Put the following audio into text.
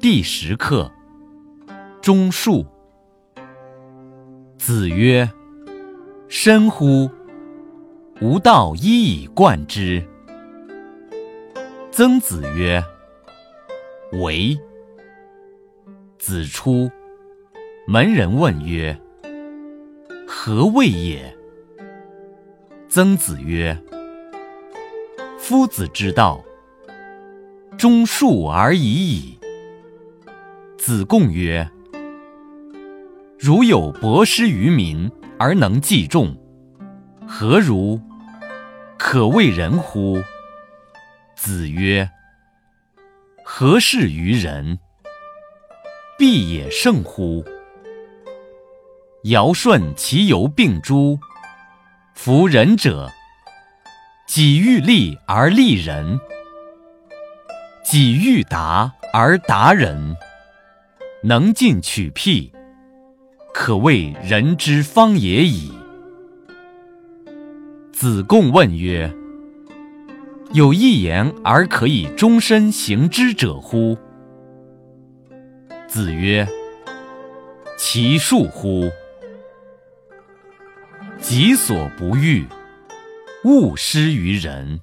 第十课：中树。子曰：“深乎！吾道一以贯之。”曾子曰：“为。”子出，门人问曰：“何谓也？”曾子曰：“夫子之道，中树而已矣。”子贡曰：“如有博施于民而能济众，何如？可谓仁乎？”子曰：“何事于人？必也圣乎！尧舜其犹并诸，夫仁者，己欲立而立人，己欲达而达人。”能进取辟，可谓人之方也已。子贡问曰：“有一言而可以终身行之者乎？”子曰：“其恕乎！己所不欲，勿施于人。”